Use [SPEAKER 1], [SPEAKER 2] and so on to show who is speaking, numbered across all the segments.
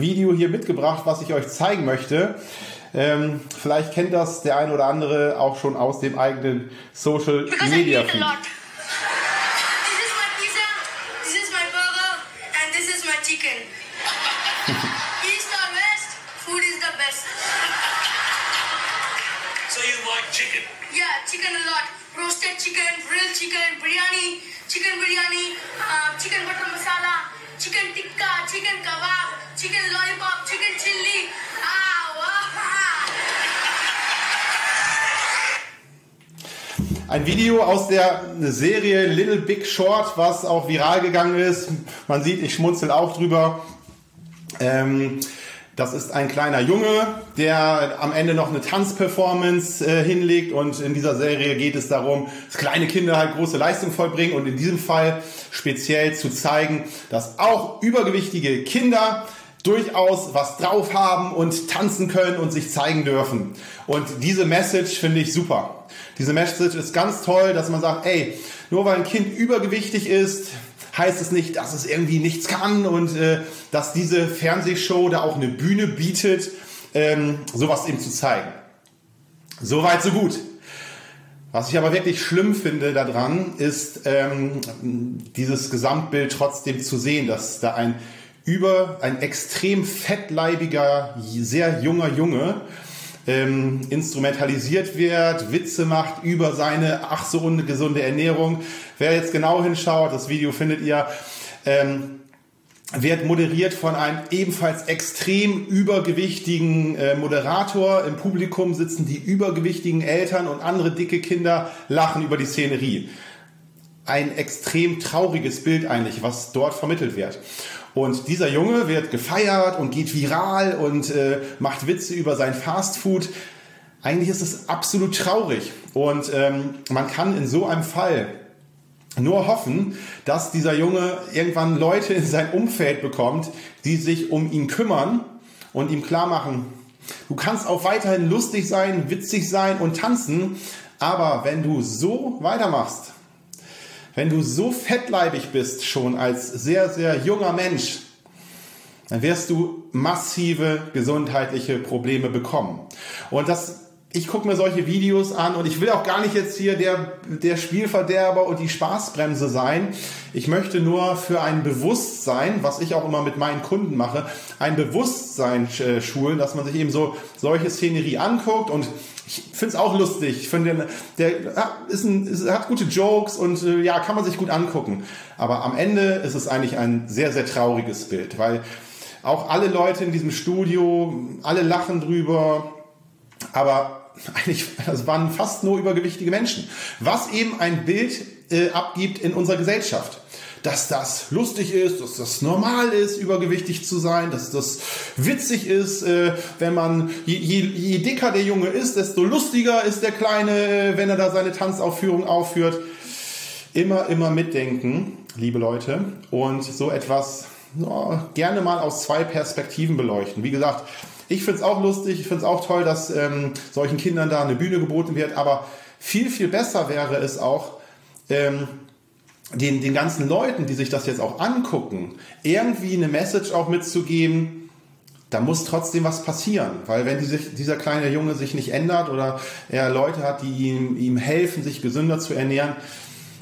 [SPEAKER 1] Video hier mitgebracht, was ich euch zeigen möchte. Ähm, vielleicht kennt das der eine oder andere auch schon aus dem eigenen Social Media Feed.
[SPEAKER 2] chicken a lot. Roasted chicken, grilled chicken, biryani, chicken biryani, uh, chicken butter masala, chicken tikka, chicken kebab, chicken lollipop, chicken chili.
[SPEAKER 1] Ein Video aus der Serie Little Big Short, was auch viral gegangen ist. Man sieht, ich schmunzel auch drüber. Ähm, das ist ein kleiner Junge, der am Ende noch eine Tanzperformance äh, hinlegt und in dieser Serie geht es darum, dass kleine Kinder halt große Leistung vollbringen und in diesem Fall speziell zu zeigen, dass auch übergewichtige Kinder durchaus was drauf haben und tanzen können und sich zeigen dürfen. Und diese Message finde ich super. Diese Message ist ganz toll, dass man sagt, ey, nur weil ein Kind übergewichtig ist, heißt es nicht, dass es irgendwie nichts kann und äh, dass diese Fernsehshow da auch eine Bühne bietet, ähm, sowas eben zu zeigen. Soweit, so gut. Was ich aber wirklich schlimm finde daran, ist ähm, dieses Gesamtbild trotzdem zu sehen, dass da ein über ein extrem fettleibiger, sehr junger Junge ähm, instrumentalisiert wird, Witze macht über seine ach so ungesunde Ernährung. Wer jetzt genau hinschaut, das Video findet ihr, ähm, wird moderiert von einem ebenfalls extrem übergewichtigen äh, Moderator. Im Publikum sitzen die übergewichtigen Eltern und andere dicke Kinder lachen über die Szenerie. Ein extrem trauriges Bild eigentlich, was dort vermittelt wird. Und dieser Junge wird gefeiert und geht viral und äh, macht Witze über sein Fastfood. Eigentlich ist es absolut traurig. Und ähm, man kann in so einem Fall nur hoffen, dass dieser Junge irgendwann Leute in sein Umfeld bekommt, die sich um ihn kümmern und ihm klar machen, du kannst auch weiterhin lustig sein, witzig sein und tanzen, aber wenn du so weitermachst, wenn du so fettleibig bist schon als sehr, sehr junger Mensch, dann wirst du massive gesundheitliche Probleme bekommen. Und das ich gucke mir solche Videos an und ich will auch gar nicht jetzt hier der, der Spielverderber und die Spaßbremse sein. Ich möchte nur für ein Bewusstsein, was ich auch immer mit meinen Kunden mache, ein Bewusstsein äh, schulen, dass man sich eben so solche Szenerie anguckt und ich finde es auch lustig. Ich finde, der, der ist ein, ist, hat gute Jokes und äh, ja, kann man sich gut angucken. Aber am Ende ist es eigentlich ein sehr, sehr trauriges Bild, weil auch alle Leute in diesem Studio, alle lachen drüber, aber eigentlich, das waren fast nur übergewichtige Menschen. Was eben ein Bild äh, abgibt in unserer Gesellschaft dass das lustig ist, dass das normal ist, übergewichtig zu sein, dass das witzig ist, äh, wenn man, je, je, je dicker der Junge ist, desto lustiger ist der Kleine, wenn er da seine Tanzaufführung aufführt. Immer, immer mitdenken, liebe Leute, und so etwas no, gerne mal aus zwei Perspektiven beleuchten. Wie gesagt, ich finde es auch lustig, ich finde es auch toll, dass ähm, solchen Kindern da eine Bühne geboten wird, aber viel, viel besser wäre es auch, ähm, den, den ganzen Leuten, die sich das jetzt auch angucken, irgendwie eine Message auch mitzugeben, da muss trotzdem was passieren. Weil wenn die sich, dieser kleine Junge sich nicht ändert oder er Leute hat, die ihm, ihm helfen, sich gesünder zu ernähren,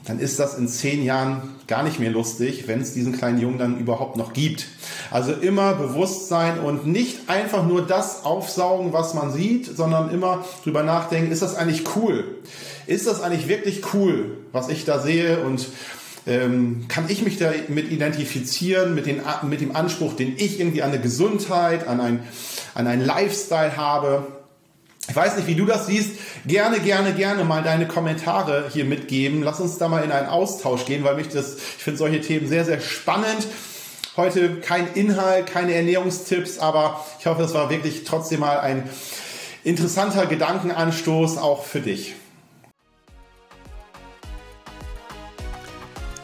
[SPEAKER 1] dann ist das in zehn Jahren gar nicht mehr lustig, wenn es diesen kleinen Jungen dann überhaupt noch gibt. Also immer bewusst sein und nicht einfach nur das aufsaugen, was man sieht, sondern immer drüber nachdenken, ist das eigentlich cool? Ist das eigentlich wirklich cool, was ich da sehe und ähm, kann ich mich damit identifizieren, mit, den, mit dem Anspruch, den ich irgendwie an eine Gesundheit, an ein, an einen Lifestyle habe. Ich weiß nicht, wie du das siehst. Gerne, gerne, gerne mal deine Kommentare hier mitgeben. Lass uns da mal in einen Austausch gehen, weil mich das, ich finde solche Themen sehr, sehr spannend. Heute kein Inhalt, keine Ernährungstipps, aber ich hoffe, das war wirklich trotzdem mal ein interessanter Gedankenanstoß auch für dich.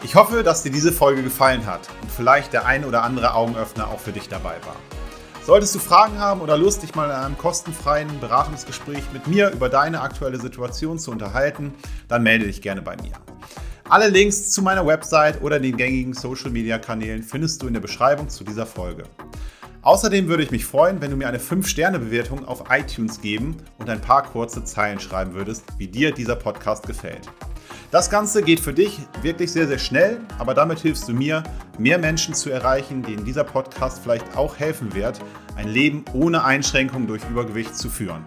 [SPEAKER 1] Ich hoffe, dass dir diese Folge gefallen hat und vielleicht der ein oder andere Augenöffner auch für dich dabei war. Solltest du Fragen haben oder Lust, dich mal in einem kostenfreien Beratungsgespräch mit mir über deine aktuelle Situation zu unterhalten, dann melde dich gerne bei mir. Alle Links zu meiner Website oder den gängigen Social Media Kanälen findest du in der Beschreibung zu dieser Folge. Außerdem würde ich mich freuen, wenn du mir eine 5-Sterne-Bewertung auf iTunes geben und ein paar kurze Zeilen schreiben würdest, wie dir dieser Podcast gefällt. Das Ganze geht für dich wirklich sehr, sehr schnell, aber damit hilfst du mir, mehr Menschen zu erreichen, denen dieser Podcast vielleicht auch helfen wird, ein Leben ohne Einschränkung durch Übergewicht zu führen.